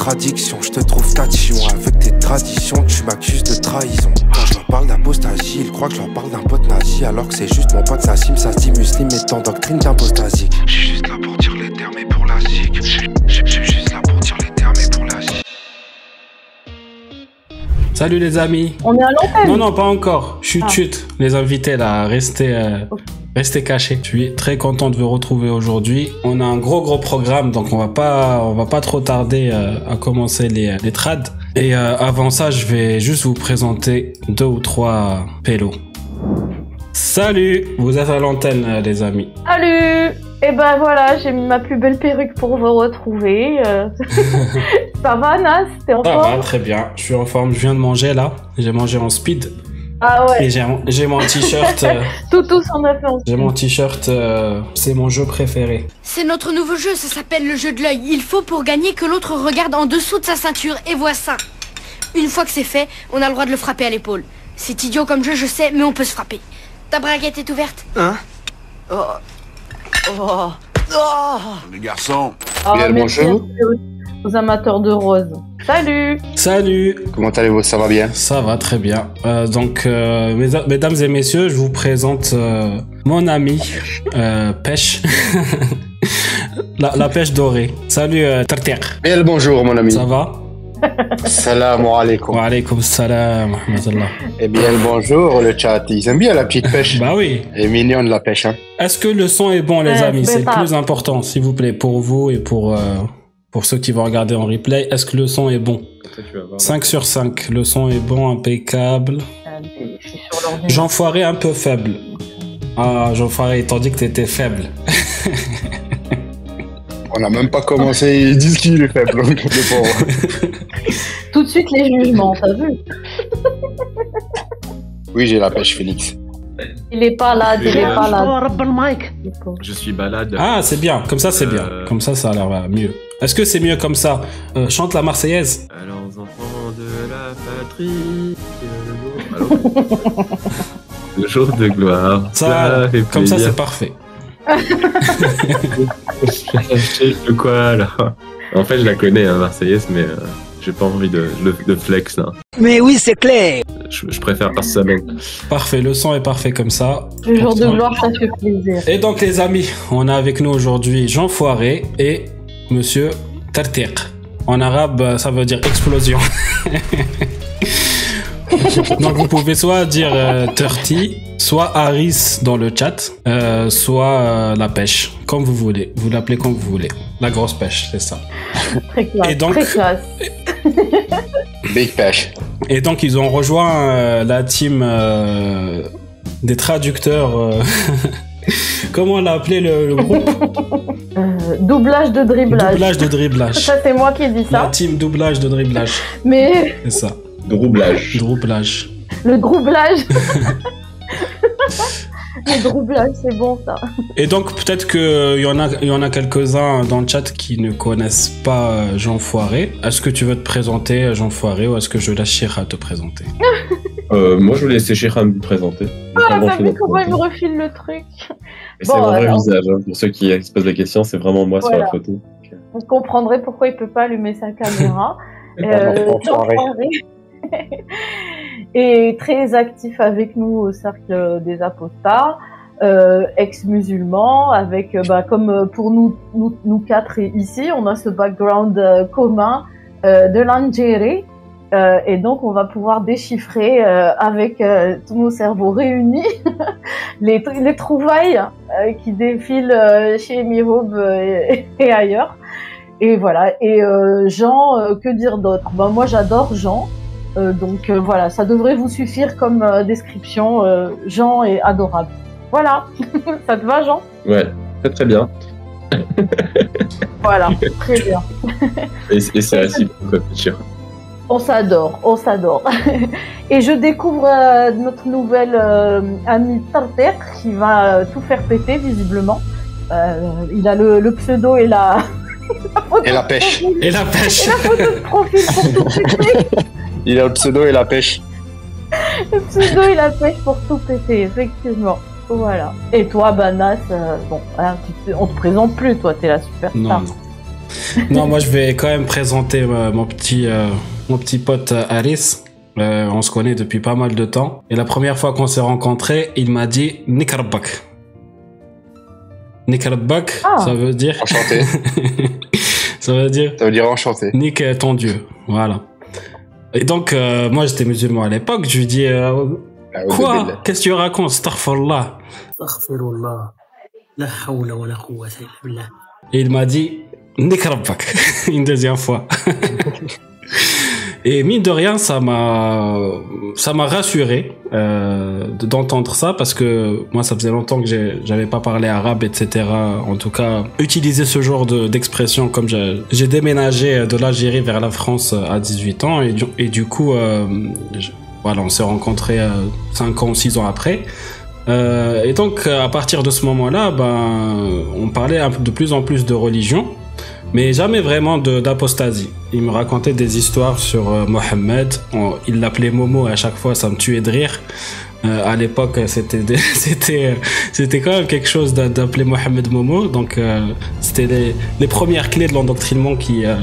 Contradictions, je te trouve tatillon. Avec tes traditions, tu m'accuses de trahison. Quand je leur parle d'apostasie, ils croient que je leur parle d'un pote nazi. Alors que c'est juste mon pote Nassim, ça se dit muslim et en doctrine d'impostasie. Je suis juste là pour dire les termes et pour la zik. Je suis juste là pour dire les termes et pour la zik. Salut les amis. On est à l'antenne. Non, non, pas encore. Chut, Ah. chut. Les invités là, restez, euh, restez cachés. Je suis très content de vous retrouver aujourd'hui. On a un gros, gros programme, donc on va pas, on va pas trop tarder euh, à commencer les, les trades. Et euh, avant ça, je vais juste vous présenter deux ou trois pélos. Salut, vous êtes à l'antenne, euh, les amis. Salut Et ben voilà, j'ai mis ma plus belle perruque pour vous retrouver. euh. Ça va, Nas? T'es en Ça va, forme? très bien. Je suis en forme. Je viens de manger là. J'ai mangé en speed. Ah ouais, Et j'ai mon t-shirt. euh, tout tous en a fait en j'ai mon t-shirt. euh, c'est mon jeu préféré. C'est notre nouveau jeu, ça s'appelle le jeu de l'œil. Il faut pour gagner que l'autre regarde en dessous de sa ceinture et voit ça. Une fois que c'est fait, on a le droit de le frapper à l'épaule. C'est idiot comme jeu, je sais, mais on peut se frapper. Ta braguette est ouverte Les garçons, Ah, Bien le merci bonjour. Aux- amateurs de rose. Salut Salut. Comment allez-vous? Ça va bien? Ça va très bien. Euh, donc, euh, mes- mesdames et messieurs, je vous présente euh, mon ami euh, Pêche. la, la pêche dorée. Salut euh, Tartier. Bien le bonjour mon ami. Ça va? Salam alaikum. Wa alaykoum salam. Eh bien le bonjour, le chat. Ils aiment bien la petite pêche. Bah oui. Elle est mignonne la pêche. Hein. Est-ce que le son est bon, les Ouais, amis? c'est le plus important, s'il vous plaît, pour vous et pour, euh, pour ceux qui vont regarder en replay. Est-ce que le son est bon? 5 sur 5. Le son est bon, impeccable. Euh. Jean Foiré un peu faible. Ah, Jean Foiré, t'as dit que t'étais faible. On n'a même pas commencé. Ils disent qu'il est faible. Tout de suite les jugements, t'as vu? Oui, j'ai la pêche, Félix. Il est pas là, il est pas là. Je suis balade. Ah, c'est bien. Comme ça, c'est bien. Euh. Comme ça, ça a l'air mieux. Est-ce que c'est mieux comme ça Euh, Chante la Marseillaise. Alors, aux enfants de la patrie, le jour- Allô le jour de gloire. Ça, fait Comme ça, c'est parfait. Je quoi là En fait, je la connais, hein, Marseillaise, mais euh, j'ai pas envie de, de, de flex là. Mais oui, c'est clair. Je, je préfère par semaine. Parfait. Le son est parfait comme ça. Le jour de gloire, ça fait plaisir. Et donc, les amis, on a avec nous aujourd'hui Jean Foiré et Monsieur Tartiq. En arabe, euh, ça veut dire explosion. donc, vous pouvez soit dire euh, Turti, soit Harris dans le chat, euh, soit euh, la pêche, comme vous voulez. Vous l'appelez comme vous voulez. La grosse pêche, c'est ça. Très classe. Et donc- Très classe. Big pêche. Et donc, ils ont rejoint euh, la team euh, des traducteurs. euh, Comment on l'a appelé le, le groupe? Euh, doublage de dribblage. Doublage de dribblage. Ça, c'est moi qui dis La ça. team doublage de dribblage. Mais C'est ça. Roublage. Doublage. le droublage. le droublage, c'est bon ça. Et donc, peut-être qu'il y en a, il y en a quelques-uns dans le chat qui ne connaissent pas euh, Jean Foiré. Est-ce que tu veux te présenter, Jean Foiré, ou est-ce que je laisse Chira te présenter? Euh, moi, je voulais laisser Chira me présenter. Ah, t'as vu comment il me refile le truc Et C'est mon vrai alors. visage. hein. Pour ceux qui se posent la question, c'est vraiment moi sur la photo. Vous comprendrez pourquoi il peut pas allumer sa caméra. Foiré. Et très actif avec nous au cercle des apostats, euh, ex-musulman, avec, euh, bah, comme euh, pour nous, nous, nous quatre ici, on a ce background euh, commun euh, de l'Algérie. Euh, et donc, on va pouvoir déchiffrer euh, avec euh, tous nos cerveaux réunis les, les trouvailles euh, qui défilent chez Mirob et, et ailleurs. Et voilà. Et Jean, que dire d'autre? Ben, Moi, j'adore Jean. Donc voilà, ça devrait vous suffire comme description. Jean est adorable. Voilà. ça te va, Jean? Ouais, très très bien. Voilà. Très bien. Et, et c'est quoi, Chira. On s'adore, on s'adore. Et je découvre euh, notre nouvelle euh, amie Tarter qui va euh, tout faire péter visiblement. Euh, il a le, le pseudo et la, la Et la pêche. Et la pêche et la photo de profil pour tout péter. Il a le pseudo et la pêche. Le pseudo, il a pêche pour tout péter, effectivement. Voilà. Et toi, Banas, euh, bon, hein, tu te- on te présente plus, toi, t'es la superstar. Non, non. non, moi je vais quand même présenter euh, mon petit, euh, mon petit pote Aris. Euh, on se connaît depuis pas mal de temps. Et la première fois qu'on s'est rencontrés, il m'a dit Nikarbak. Nikarbak, ah. ça veut dire. Enchanté. ça veut dire. Ça veut dire enchanté. Nik ton Dieu. Voilà. Et donc, euh, moi j'étais musulman à l'époque, je lui dis euh, ah Quoi Qu'est-ce que tu racontes Starfallah. Et il m'a dit Nikrabak, une deuxième fois. Et mine de rien, ça m'a, ça m'a rassuré euh, de- d'entendre ça parce que moi, ça faisait longtemps que j'avais pas parlé arabe, etc. En tout cas, utiliser ce genre de- d'expression comme j'ai déménagé de l'Algérie vers la France à 18 ans et du, coup, euh, voilà, on s'est rencontrés 5 ans, 6 ans après. Euh, et donc, à partir de ce moment-là, ben, on parlait de plus en plus de religion, mais jamais vraiment d'apostasie. Il me racontait des histoires sur euh, Mohammed. On- il l'appelait Momo et à chaque fois, ça me tuait de rire. Euh, à l'époque, c'était quand même quelque chose d'a- d'appeler Mohammed Momo. Donc, euh, c'était les, premières clés de l'endoctrinement qui euh,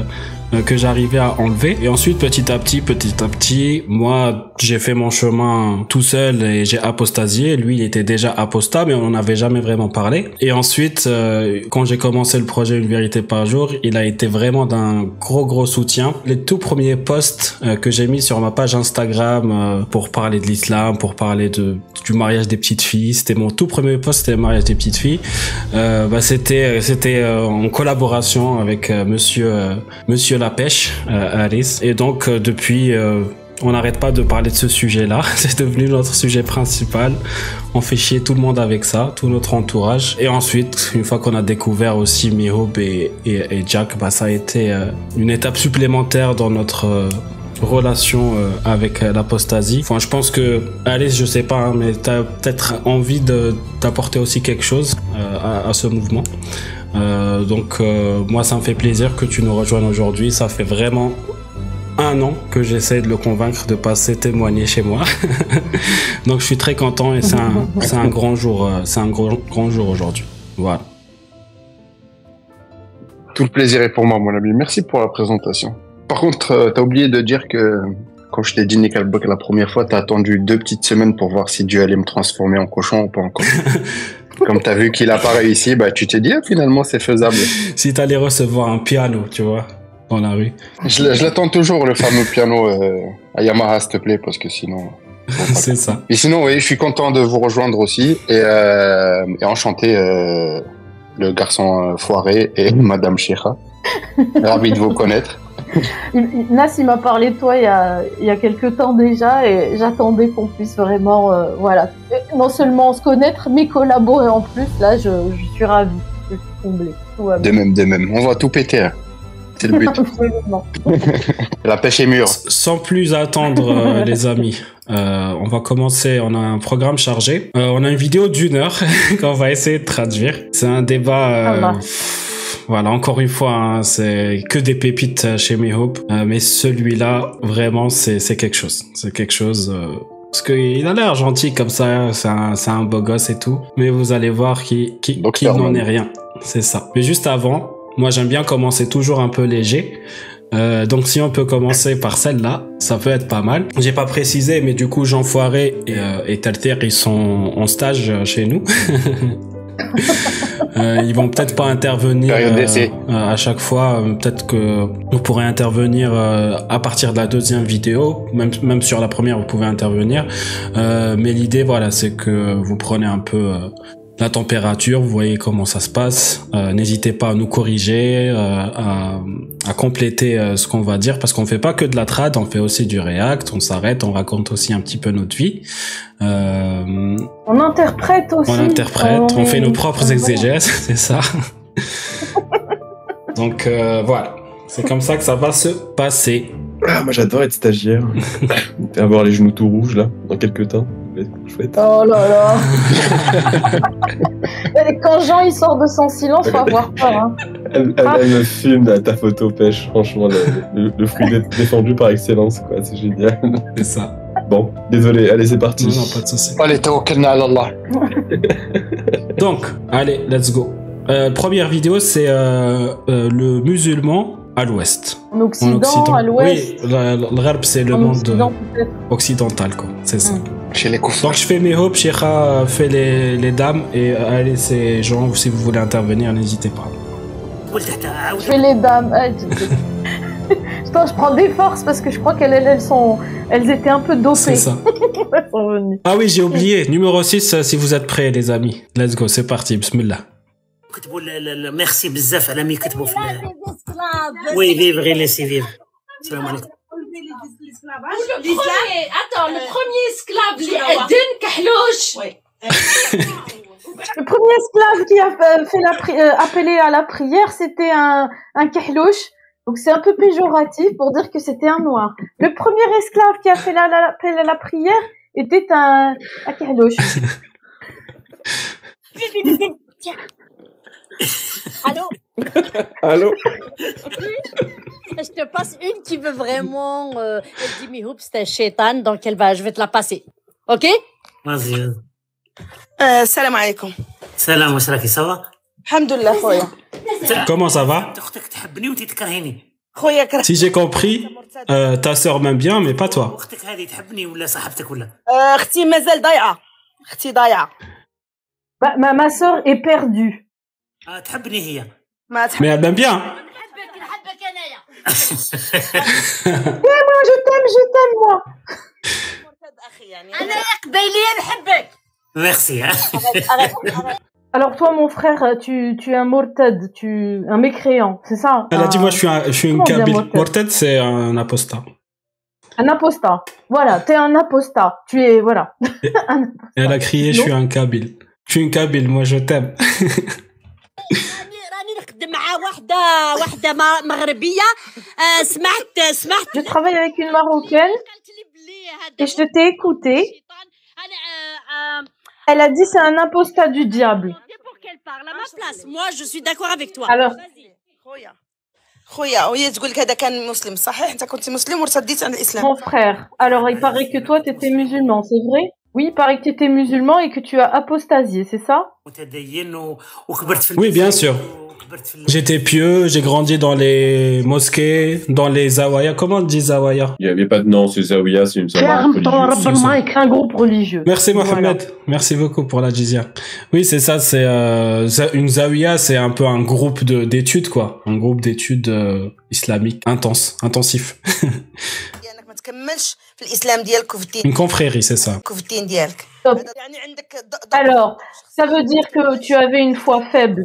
que j'arrivais à enlever. Et ensuite, petit à petit, petit à petit, moi, j'ai fait mon chemin tout seul et j'ai apostasié. Lui, il était déjà apostat, mais on n'en avait jamais vraiment parlé. Et ensuite, euh, quand j'ai commencé le projet Une vérité par jour, il a été vraiment d'un gros, gros soutien. Les tout premiers posts euh, que j'ai mis sur ma page Instagram euh, pour parler de l'islam, pour parler de, du mariage des petites filles, c'était mon tout premier post, c'était le mariage des petites filles. Euh, bah, c'était, c'était euh, en collaboration avec euh, monsieur, euh, monsieur La Pêche, euh, Harris. Et donc, euh, depuis, euh, on n'arrête pas de parler de ce sujet-là. C'est devenu notre sujet principal. On fait chier tout le monde avec ça, tout notre entourage. Et ensuite, une fois qu'on a découvert aussi Mihoub et, et, Jack, bah, ça a été une étape supplémentaire dans notre relation avec l'apostasie. Enfin, je pense que Alice, je sais pas, hein, mais t'as peut-être envie d'apporter aussi quelque chose à ce mouvement. Euh, donc euh, moi, ça me fait plaisir que tu nous rejoignes aujourd'hui. Ça fait vraiment un an que j'essaie de le convaincre de passer témoigner chez moi. donc je suis très content et c'est un, c'est un grand jour, euh, c'est un grand, grand jour aujourd'hui. Voilà. Tout le plaisir est pour moi, mon ami. Merci pour la présentation. Par contre, t'as oublié de dire que quand je t'ai dit Nickelback la première fois, t'as attendu deux petites semaines pour voir si Dieu allait me transformer en cochon ou pas encore. Comme t'as vu qu'il a pas réussi, bah tu t'es dit ah, finalement c'est faisable. Si t'allais recevoir un piano, tu vois, dans la rue. Je, l'attends toujours le fameux piano euh, à Yamaha s'il te plaît parce que sinon. c'est ça. Et sinon oui, je suis content de vous rejoindre aussi et, euh, et enchanté euh, le garçon euh, foiré et Madame Sheikha. Ravi de vous connaître. Nas, il m'a parlé de toi il y a, il y a quelques temps déjà et j'attendais qu'on puisse vraiment, euh, voilà, non seulement se connaître, mais collaborer en plus. Là, je, je suis ravie. Je suis comblée. Tout va De même, de même. On va tout péter. hein. C'est le but. Absolument. La pêche est mûre. Sans plus attendre, euh, les amis, euh, on va commencer. On a un programme chargé. Euh, on a une vidéo d'une heure qu'on va essayer de traduire. C'est un débat. euh, voilà, encore une fois, hein, c'est que des pépites euh, chez Mihope. Euh, mais celui-là, vraiment, c'est quelque chose. C'est quelque chose. euh, parce qu'il a l'air gentil comme ça, hein, c'est un, un beau gosse et tout. Mais vous allez voir qu'il qu'il Docteur n'en est rien. C'est ça. Mais juste avant, moi j'aime bien commencer toujours un peu léger. Euh, donc si on peut commencer par celle-là, ça peut être pas mal. J'ai pas précisé, mais du coup Jean Foiré et, euh, et Talter, ils sont en stage euh, chez nous. Euh, ils vont peut-être pas intervenir euh, euh, à chaque fois. Peut-être que vous pourrez intervenir euh, à partir de la deuxième vidéo, même même sur la première vous pouvez intervenir. Euh, mais l'idée voilà, c'est que vous prenez un peu euh, la température, vous voyez comment ça se passe. Euh, N'hésitez pas à nous corriger, euh, à, à compléter euh, ce qu'on va dire, parce qu'on fait pas que de la trad, on fait aussi du react, on s'arrête, on raconte aussi un petit peu notre vie. Euh, On interprète aussi. on interprète, on, fait nos propres voilà. exégèses, c'est ça. Donc euh, voilà, c'est comme ça que ça va se passer. Ah, moi j'adore être stagiaire. Avoir les genoux tout rouges là, dans quelques temps. Chouette. Oh là là. Et Quand Jean il sort de son silence, faut avoir peur. Hein. Elle, elle- elle me filme ta, ta photo pêche, franchement, le, le- le fruit dé- défendu par excellence, quoi, c'est génial. C'est ça. Bon, désolé, allez, c'est parti. Non, pas de souci. Allez, tawakkalna ala Allah. Donc, allez, let's go. Euh, première vidéo, c'est euh, euh, le musulman à l'ouest. En En Occident, à l'Ouest. Oui, la- le Gharb, c'est le monde Occident, occidental, quoi. C'est ça. Mm. Chez les koufars. Donc, je fais mes hopes, Sheikha fait les, les dames, et euh, allez, ces gens, si vous voulez intervenir, n'hésitez pas. Je fais les dames. Ah, tu- Attends, je prends des forces parce que je crois qu'elles elles, elles sont, elles étaient un peu dopées. C'est ça. Elles sont venues. Ah oui, j'ai oublié. Numéro 6, si vous êtes prêts, les amis. Let's go, c'est parti, bismillah. كتبوا ال- ال- ال- ميرسي بزاف على مي كتبوا في ال- وي فيف غير ليسي فيف السلام عليكم le premier, attends, le premier esclave, Edin Kahlouch. Le premier esclave qui a fait fait la pri- euh, appelé à la prière, c'était un, un kahlouche. Donc c'est un peu péjoratif pour dire que c'était un noir. Le premier esclave qui a fait la, la, appel à la prière était un, un kahlouche. Allô? Allô? passe une qui veut vraiment. Euh, elle dit, mais oups, c'était chétane, donc elle va, je vais te la passer. OK? Vas-y. Euh, salam alaikum. Salam, Washraki, ça va? Alhamdulillah, Comment ça va? Si j'ai compris, euh, ta sœur m'aime bien, mais pas toi. Ma, bah, ma, ma sœur est perdue. Ah, mais elle m'aime bien. Eh, moi, je t'aime, je t'aime, moi. اخي يعني انا قبيليه نحبك ميرسي Alors toi, mon frère, tu, tu es un morted, tu, un mécréant, c'est ça Elle a dit, Un- moi, je suis, un, je suis une Comment on dit Kabyle. mortel Morted, c'est un apostat. Un apostat. Voilà, t'es un apostat. Tu es, voilà. Un- Et elle a crié, je suis un Kabyle. Je suis une Kabyle, moi, je t'aime. راني راني نخدم مع وحده وحده ما- مغربيه آه سمعت سمعت Je travaille avec une Marocaine قالت لي بلي et هذا je t'ai écouté. شيطان انا آه، آه، Elle a dit c'est un apostat du diable. c'est pour qu'elle parle à ma place moi je suis d'accord avec toi Alors, خويا خويا وهي تقول لك هذا كان مسلم صحيح انت كنت مسلم وارتديت عن الاسلام mon frère. Alors, il paraît que toi, t'étais musulman, c'est vrai Oui, il paraît que t'étais musulman et que tu as apostasié, c'est ça متدين و- وكبرت في Oui, bien sûr. J'étais pieux, j'ai grandi dans les mosquées, dans les zawaya. Comment on dit zawaya? Il n'y avait pas de nom, c'est zawaya, c'est une zawaya religieuse. un groupe religieux. Merci Mohamed, merci beaucoup pour la jizya. Oui, c'est ça, c'est euh, une zawaya, c'est un peu un groupe d'études quoi, un groupe d'études euh, islamiques intense, intensif. Une confrérie, c'est ça. Alors, ça veut dire que tu avais une foi faible.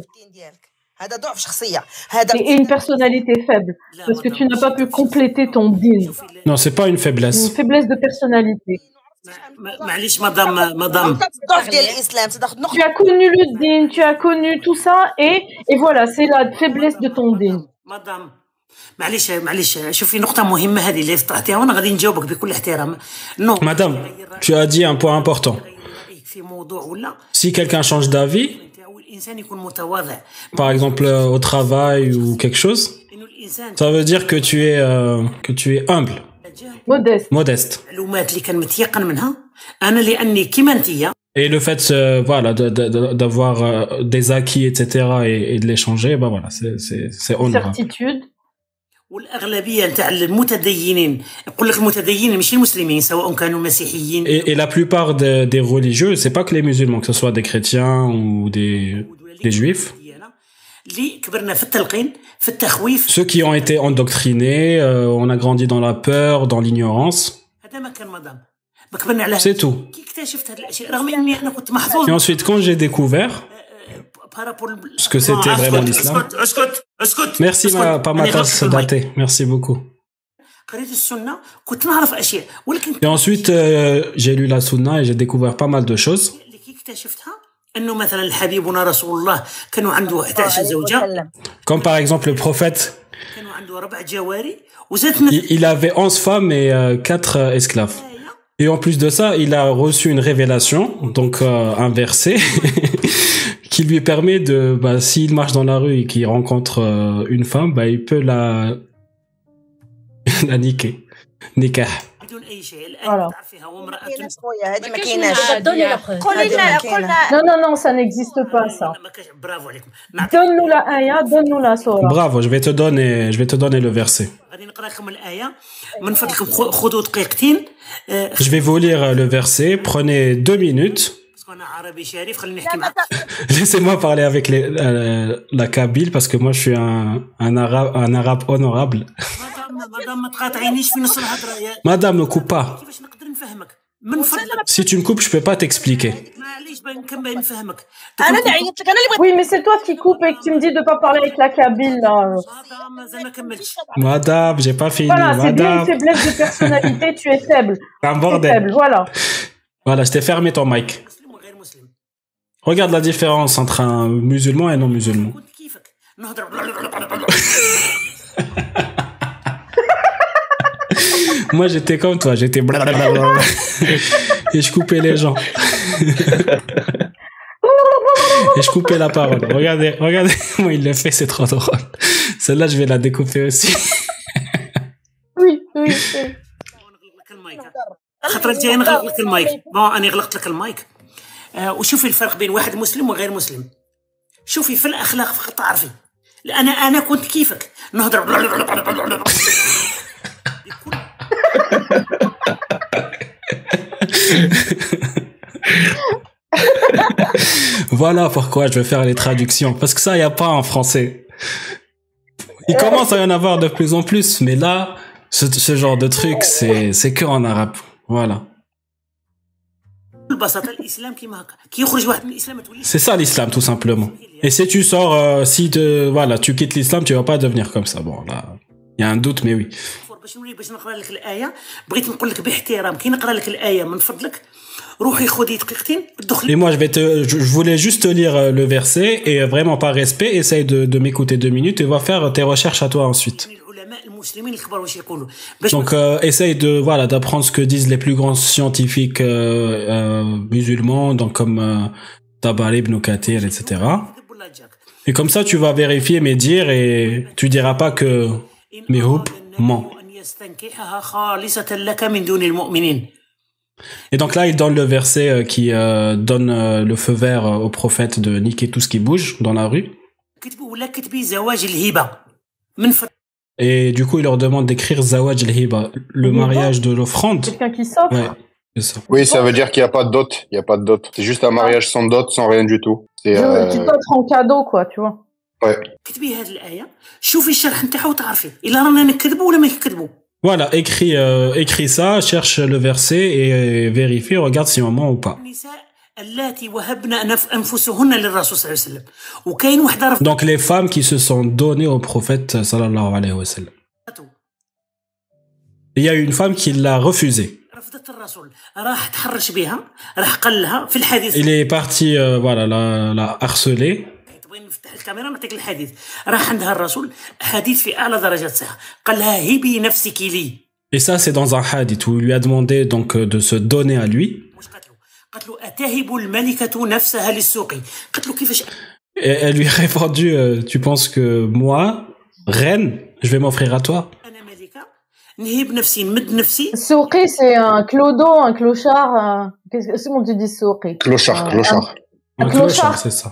في الدين ديالك هذا ضعف شخصيه هذا et, et une personnalité faible parce que tu n'as pas pu compléter ton din. Non, c'est pas une Une faiblesse. faiblesse de personnalité. ما- معليش مدام مدام انت في الضعف ديال الاسلام تاخذ Tu نقطه as connu le din, tu as connu tout ça et, et voilà, c'est la faiblesse de ton din. مدام معليش معليش شوفي نقطة مهمة هذه اللي طرحتيها وانا غادي نجاوبك بكل احترام نو Madame, tu as dit un point important. رأيك في موضوع ولا Si quelqu'un change d'avis, par exemple, euh, au travail ou quelque chose, ça veut dire que tu es, euh, que tu es humble. Modeste. Modeste. Et le fait, euh, voilà, d'avoir des acquis, etc., et, de les changer, bah voilà, c'est honorable. Certitude. Et, la plupart des, des religieux, c'est pas que les musulmans, que ce soit des chrétiens ou des, des juifs. Ceux qui ont été endoctrinés, euh, on a grandi dans la peur, dans l'ignorance. C'est tout. Et ensuite, quand j'ai découvert, ce que c'était vraiment l'islam. Merci, ma, pas ma tasse datée. Merci beaucoup. Et ensuite, euh, j'ai lu la sunna et j'ai découvert pas mal de choses. Comme par exemple le prophète, il, avait 11 femmes et euh, 4 euh, esclaves. Et en plus de ça, il a reçu une révélation, donc euh, un verset. qui lui permet de, bah, s'il marche dans la rue et qu'il rencontre euh, une femme, bah, il peut la, la niquer. Voilà. Non, non, non, ça n'existe pas, ça. Donne-nous la donne-nous la. Bravo, je vais te donner, je vais te donner le verset. Je vais vous lire le verset. Prenez deux minutes. Laissez-moi parler avec euh, la Kabyle parce que moi je suis un, un, arabe, un arabe honorable. Madame, ne coupe pas. Si tu me coupes, je peux pas t'expliquer. Oui, mais c'est toi qui coupes et que tu me dis de ne pas parler avec la Kabyle. Là. Madame, j'ai pas fini. Voilà, c'est une faiblesse de personnalité, tu es faible. Un bordel. Voilà. Voilà, je t'ai fermé ton mic. Regarde la différence entre un musulman et un non musulman. Moi, j'étais comme toi, j'étais blablabla. et je coupais les gens. et je coupais la parole. Regardez, regardez comment il le fait, c'est trop drôle. Celle-là, je vais la découper aussi. oui, oui, oui. وشوفي الفرق بين واحد مسلم وغير مسلم شوفي في الاخلاق فقط تعرفي انا انا كنت كيفك نهضر Voilà pourquoi je vais faire les traductions. Parce que ça, il n'y a pas en français. Il commence à y en avoir de plus en plus, mais là, ce, ce genre de truc, c'est, c'est que en arabe. Voilà. C'est ça l'islam, tout simplement. Et si tu sors, euh, si te, voilà, tu quittes l'islam, tu vas pas devenir comme ça. Bon, là, il y a un doute, mais oui. باش نولي باش نقرا لك الايه بغيت نقول لك باحترام كي نقرا لك الايه من فضلك روحي خذي دقيقتين Et دخلي moi, je vais te, je je voulais juste te lire euh, le verset et euh, vraiment par respect, essaye de, de m'écouter deux minutes et va faire tes recherches à toi ensuite. Donc euh, essaye de voilà d'apprendre ce que disent les plus grands scientifiques euh, euh, musulmans, donc comme Tabari ibn Kathir, etc. Et comme ça, tu vas vérifier mes dires et tu diras pas que mes hopes ment. Et donc là, il donne le verset qui donne le feu vert au prophète de niquer tout ce qui bouge dans la rue. Et du coup, il leur demande d'écrire Zawaj al-Hiba, le mariage de l'offrande. Quelqu'un qui s'offre. Oui, ça veut dire qu'il n'y a pas de dot. Il n'y a pas de. C'est juste un ah. mariage sans dot, sans rien du tout. C'est, euh... Qui en cadeau, quoi, tu vois. Ouais. Voilà, écris, euh, écris ça, cherche le verset et, et vérifie, regarde si maman ou pas. اللاتي وهبن أنف- أنفسهن للرسول صلى الله عليه وسلم وكاين وحدة رفضت femmes qui se sont données au prophète sallallahu alayhi wa sallam. Il y a une femme qui l'a refusé. رفضت الرسول راح تحرش بها راح قال لها في الحديث Il est parti, euh, voilà, la, la harceler. تبغي نفتح الكاميرا نعطيك الحديث راح عندها الرسول حديث في أعلى درجات الصحة قال لها هبي نفسك لي Et ça, c'est dans un hadith où il lui a demandé donc euh, de se donner à lui. Elle lui a répondu, euh, tu penses que moi, reine, je vais m'offrir à toi? Souqi, c'est un clodo, un clochard. Euh، qu'est-ce qu'on tu dis souqi Clochard, euh, clochard. Un clochard, c'est ça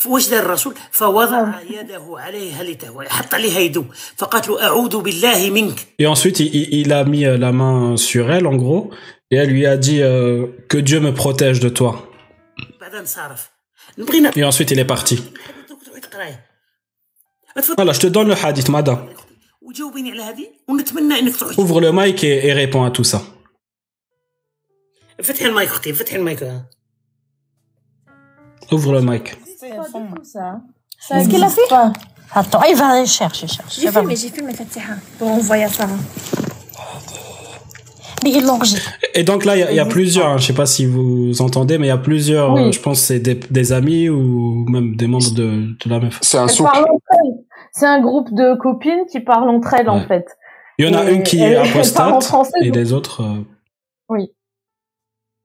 الكور تاعي نمدو لواحد سوقي يعني كلوشار واش دار الرسول فوضع يده عليها لتهوى حط عليها يده فقالت له أعوذ بالله منك Et ensuite, il, il- il a mis euh, la main sur elle, en gros, et elle lui a dit euh, que Dieu me protège de toi. بعد انصرف نبغي نعطيك Et ensuite, il est parti. تقرايه Voilà, je te donne le hadith, madame. وجاوبيني على هذه ونتمنى انك تعود Ouvre le mic et, et réponds à tout ça. فتحي المايك اختي فتحي المايك Ouvre le mic. Qu'est-ce qu'il a fait Attends, il va chercher, chercher. J'ai filmé, j'ai filmé Fatiha pour envoyer à Sarah. Mais ils l'ont enregistré. Et donc là, il y a- il y, a plusieurs, hein, je sais pas si vous entendez, mais il y a plusieurs, Oui. euh, je pense que c'est des, des amis ou même des membres de, de la meuf. C'est un. C'est un groupe de copines qui parlent entre elles, en Ouais. fait. Il y en a Et une qui est en apostate français, et donc- les autres... euh, Oui.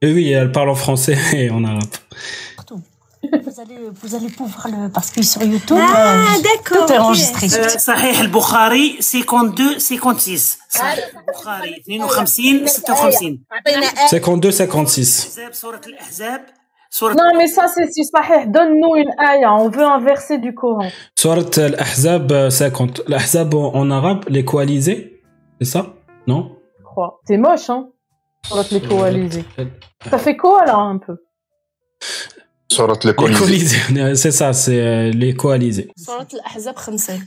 Et oui, elle parle en français et en arabe Vous allez, vous allez pouvoir le. Parce que sur YouTube. Ah, euh, d'accord, Tout est ok. enregistré. آه، صحيح البخاري 52 56 صحيح البخاري 52 56 52 56 احزاب سوره الاحزاب سوره Non, mais ça, c'est si Sahih. Donne-nous une aya. On veut un verset du Coran. Surat al-Ahzab euh, 50. L'Ahzab en en arabe, les coalisés, c'est ça Non Je crois. C'est moche, hein Pour être les coalisés. Ça fait quoi, là, un peu Surat le Les Colisée. coalisés, c'est ça, c'est euh, les coalisés. صورة الأحزاب خمسة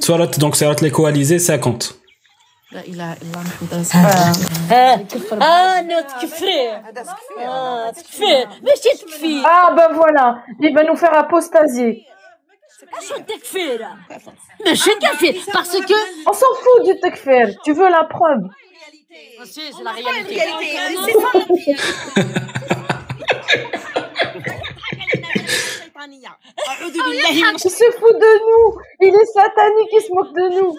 Surat, donc Surat les coalisés 50. لا إله إلا الله محمد رسول الله اه اه نو تكفير اه تكفير ماشي تكفير Ah, ben voilà. Il va nous faire apostasier. شو التكفير ماشي تكفير باسكو On s'en fout du takfir. Tu veux la preuve سي سي لا رياليتي أعوذ بالله من Il se fout de nous. Il est satanique, il se moque de nous.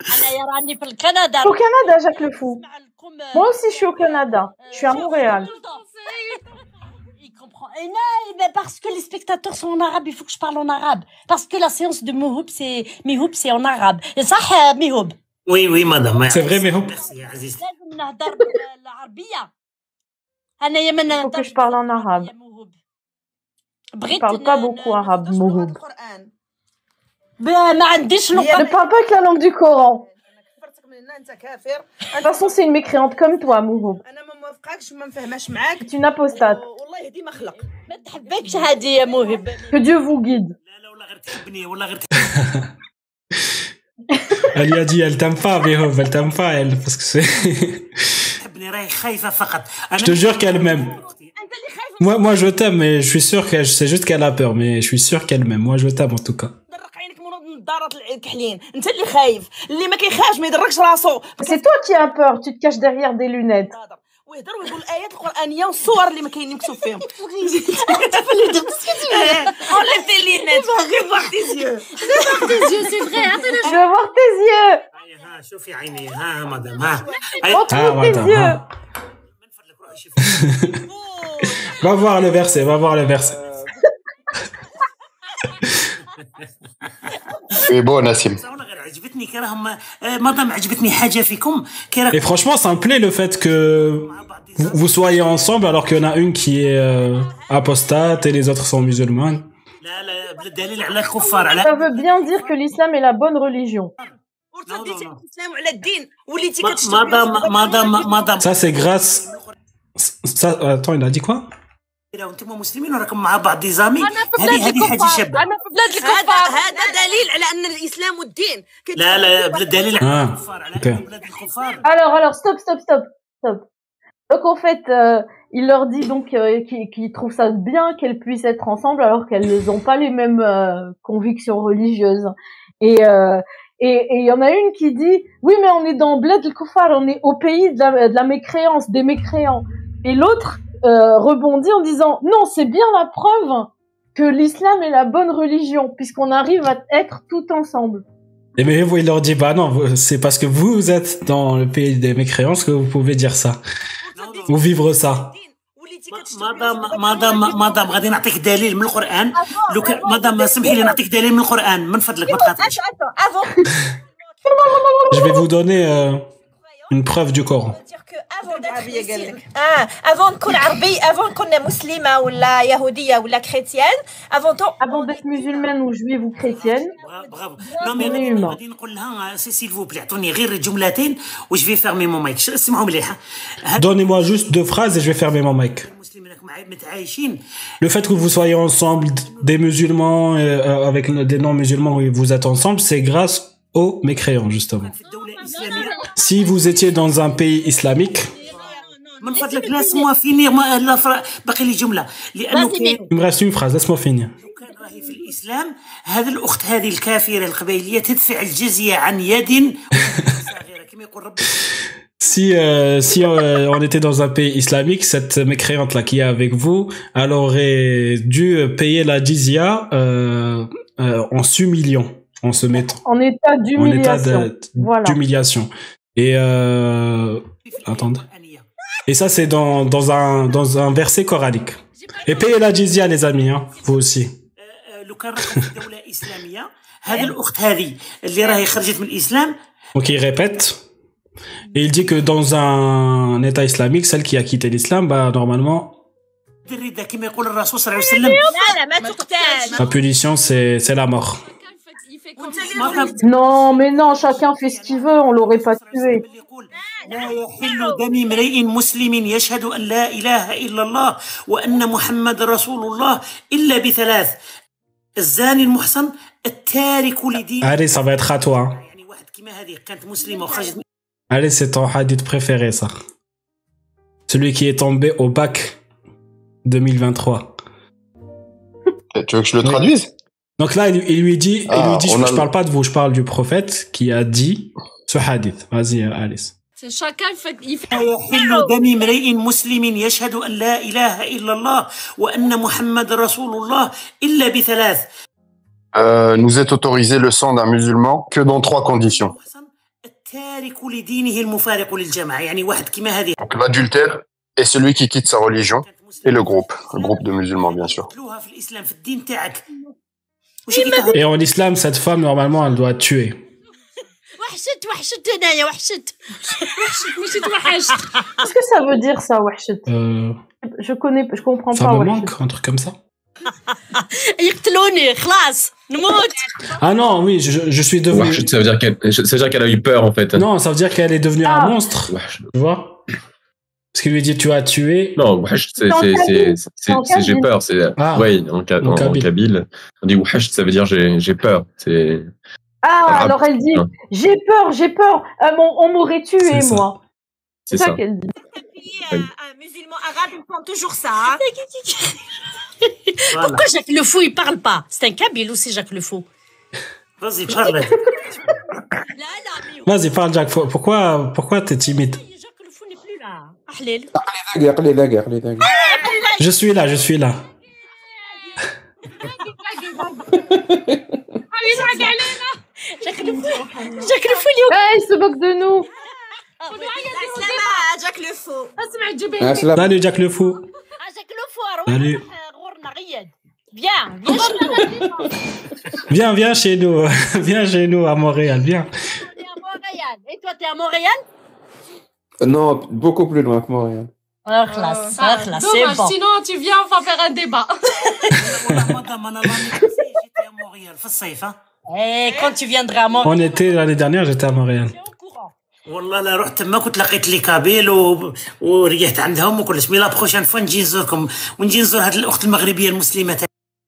انا راني في الكندا Au Canada, Jacques le Fou. Moi aussi, je suis au Canada. Je suis à Montréal. Il comprend. Et non, mais parce que les spectateurs sont en arabe, il faut que je parle en arabe. Parce que la séance de Mouhoub, c'est Mihoub, c'est en arabe. Et ça, euh, Mihoub. وي وي مدام C'est vrai, mais hop. ميرسي يا عزيزتي لازم نهضر العربية. أنا يا من Il faut que je parle en arabe. Je بغيت parle pas beaucoup arabe, Mouhoub. ما ما عنديش Ne لغة parle pas avec la langue du Coran. كفرتك من هنا أنت كافر De toute façon, c'est une mécréante comme toi, Mouhoub. أنا ما موافقاكش وما نفهمهاش معاك C'est une apostate. والله ديما خلق ما تحبكش هذه يا موهب. Que Dieu vous guide. Elle lui a dit, elle t'aime pas, Behov, elle t'aime pas, elle, parce que c'est. je te jure qu'elle m'aime. Moi, moi, je t'aime, mais je suis sûr que c'est juste qu'elle a peur, mais je suis sûr qu'elle m'aime. Moi, je t'aime en tout cas. C'est toi qui as peur, tu te caches derrière des lunettes. ويهضر ويقول الايات القرانيه والصور اللي ما كاينين مكتوب فيهم Enlève tes lunettes, fais voir tes yeux. tes yeux, c'est vrai. Attends, Je veux voir tes yeux. ها شوفي عيني ها مدام ها Montre-nous Ah, tes madame, yeux. ah. Va voir le verset, va voir le verset. C'est beau, Nassim. Et franchement, ça me plaît le fait que vous soyez ensemble alors qu'il y en a une qui est euh, apostate et les autres sont musulmanes. Ça veut bien dire que l'islam est la bonne religion. Ça, c'est grâce. Attends, il a dit quoi? وانتم مسلمين وراكم مع بعض دي زامي هذه هذه حاجه شابه انا في بلاد الكفار هذا دليل على ان الاسلام والدين لا لا بالدليل على Ah, الكفار على ok. أن بلاد الكفار Alors, alors, stop, stop, stop, stop. Donc en fait, euh, il leur dit donc euh, qu'il qu'il trouve ça bien qu'elles puissent être ensemble alors qu'elles n'ont pas les mêmes euh, convictions religieuses. Et euh, et et il y en a une qui dit oui mais on est dans Bled el Kufar, on est au pays de la, de la mécréance, des mécréants. Et l'autre euh, rebondit en disant non c'est bien la preuve que l'islam est la bonne religion puisqu'on arrive à être tout ensemble. Et mais vous, il leur dit, bah non, vous- c'est parce que vous êtes dans le pays des mécréances que vous pouvez dire ça. Ou vivre ça. مدام مدام مدام غادي نعطيك دليل من القران لو كان مدام سمحي لي نعطيك دليل من القران من فضلك ما تقاطعش Je vais vous donner euh, une preuve du Coran. اه افون نكون عربي افون نكون مسلمه ولا يهوديه ولا كريتيان افون تو Avant d'être musulmane ou juive ou chrétienne, برافو نو مي أنا غادي نقول لها سي سيل فو بلي عطوني غير جملتين واش في فيرمي مون مايك اسمعوا مليح Donnez-moi juste deux phrases et je vais fermer mon mic. المسلمين راكم عا- متعايشين Le fait que vous soyez ensemble, des musulmans, euh, euh, avec des non-musulmans, oui, vous êtes ensemble, c'est grâce aux mécréants, justement. Si vous étiez dans un pays islamique, il me reste une phrase, laisse-moi finir. si, euh, si euh, on était dans un pays islamique, cette mécréante là qui est avec vous, elle aurait dû payer la jizya euh, en s'humiliant en se mettant en état d'humiliation. Voilà. Et euh. Et ça, c'est dans, dans, un, dans un verset coranique. Et payez la jizya, les amis, hein, vous aussi. Donc il répète, et il dit que dans un État islamique, celle qui a quitté l'islam, bah normalement, la punition c'est la mort. Non, mais non, chacun fait ce qu'il veut, on l'aurait pas tué. لا يحل دم امرئ مسلم يشهد ان لا اله الا الله وان محمد رسول الله الا بثلاث الزاني المحصن التارك لدين Allez, ça va être à toi. hein. يعني واحد كما هذه كانت مسلمه وخرجت من Allez, c'est ton hadith préféré, ça. Celui qui est tombé au bac 2023. Tu veux que je le traduise Donc là, il, il lui dit, il Ah, lui dit on je, a je le- parle pas de vous, je parle du prophète qui a dit ce hadith. Vas-y, euh, Alice. C'est chacun il fait, il fait... لا يحل دم امرئ مسلم يشهد ان لا اله الا الله وان محمد رسول الله الا بثلاث Euh, Nous est autorisé le sang d'un musulman que dans trois conditions. التارك لدينه المفارق للجماعه يعني واحد كما هذه Donc l'adultère est celui qui quitte sa religion et le groupe, le groupe de musulmans bien sûr. Et en islam, cette femme, normalement, elle doit tuer. Qu'est-ce que ça veut dire ça, wahshit? Euh... Je connais, je comprends pas. Ça me manque, un truc comme ça. Ah non, oui, je, je suis devenu. Ça veut dire qu'elle a eu peur en fait. Non, ça veut dire qu'elle est devenue un ah. monstre. Tu vois? Parce qu'il lui dit tu as tué. Non, Wahshit, c'est, j'ai peur. C'est, Ah. ouais, en, En en- kabyle. On dit Wahshit, ça veut dire j'ai, peur. C'est, Ah, alors elle dit. J'ai peur, j'ai peur, euh, mon- on m'aurait tué, moi. c'est C'est ça ça. qu'elle dit. Un, un musulman arabe, ils font toujours ça. hein. Voilà. Pourquoi Jacques Le Fou, il parle pas? C'est un Kabyle aussi, Jacques Le Fou. vas-y parle Vas-y, parle. Faut- Pourquoi, pourquoi t'es timide? Je suis là, je suis là. Jack le fou, il se moque de nous. Jack le fou. Salut Jack le fou. Salut. Viens, viens chez nous. viens, viens chez nous. viens chez nous à Montréal, viens. Et toi, t'es à Montréal? Non, beaucoup plus loin que Montréal. Ah, classe, ah, classe, c'est Dommage, bon. sinon tu viens, on va faire un débat. والله ما ضمن الله نفسي جيت يا مونريال في الصيف ها Et quand tu viendras à En Montréal, été, l'année dernière, j'étais à Montréal. tu es au courant. والله لا رحت تماك وتلاقيت لي كابيل و... وريحت عندهم وكلش مي لا بروشان فوا نجي نزوركم ونجي نزور هاد الاخت المغربيه المسلمه تاعي.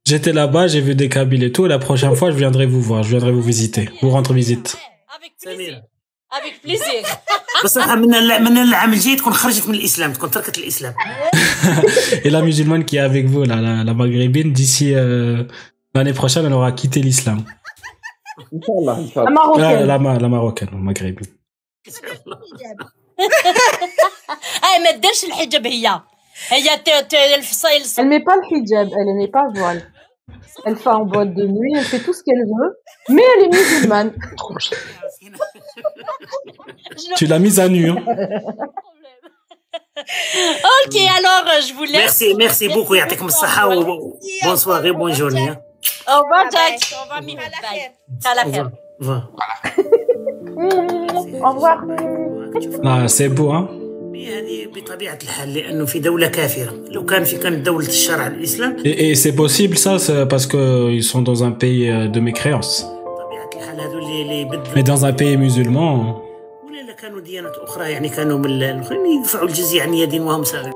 J'étais là-bas, j'ai vu des Kabyles et tout. La prochaine fois, je viendrai vous voir, je viendrai vous visiter, vous rendre visite. Avec plaisir. سميرة Avec plaisir. بصراحه من ال- من العام الجاي تكون خرجت من الاسلام تكون تركت الاسلام Et la musulmane qui est avec vous, là, la, la maghrébine, d'ici euh, l'année prochaine, elle aura quitté l'islam. ان شاء الله ان شاء La الله La, marocaine. la, ma- la marocaine, la maghrébine. هاي ما تديرش الحجاب هي هي ت- ت- الفصيل Elle met pas le hijab, elle n'est pas voile. Elle fait en boîte de nuit, elle fait tout ce qu'elle veut, mais elle est musulmane. tu l'as mise à nu. Hein. ok, alors je vous laisse. Merci, merci beaucoup. Comme ça. Bonne soirée, bonne journée. Au revoir, Jack. Au revoir, Mihail. À la ferme. Au revoir. C'est ah, beau, hein? Et, et c'est possible ça, parce qu'ils sont dans un pays euh, de mécréance. Mais dans un pays musulman,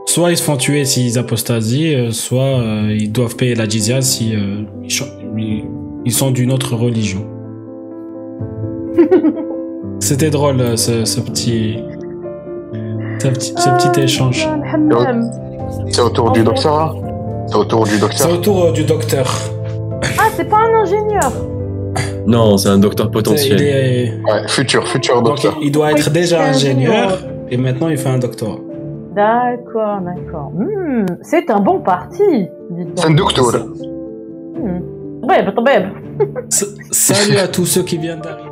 soit ils se font tuer s'ils apostasient, euh, soit euh, ils doivent payer la jizya si euh, ils sont d'une autre religion. C'était drôle ce, petit, ce petit, ce petit ah, échange. Hein c'est autour du docteur. C'est autour du docteur. C'est autour du docteur. Ah, c'est pas un ingénieur. Non, c'est un docteur potentiel. Ouais, futur, futur docteur. Il doit être déjà ingénieur et maintenant il fait un doctorat. D'accord, d'accord. Hmm, c'est un bon parti. C'est un docteur. Mmh. Salut à tous ceux qui viennent d'arriver.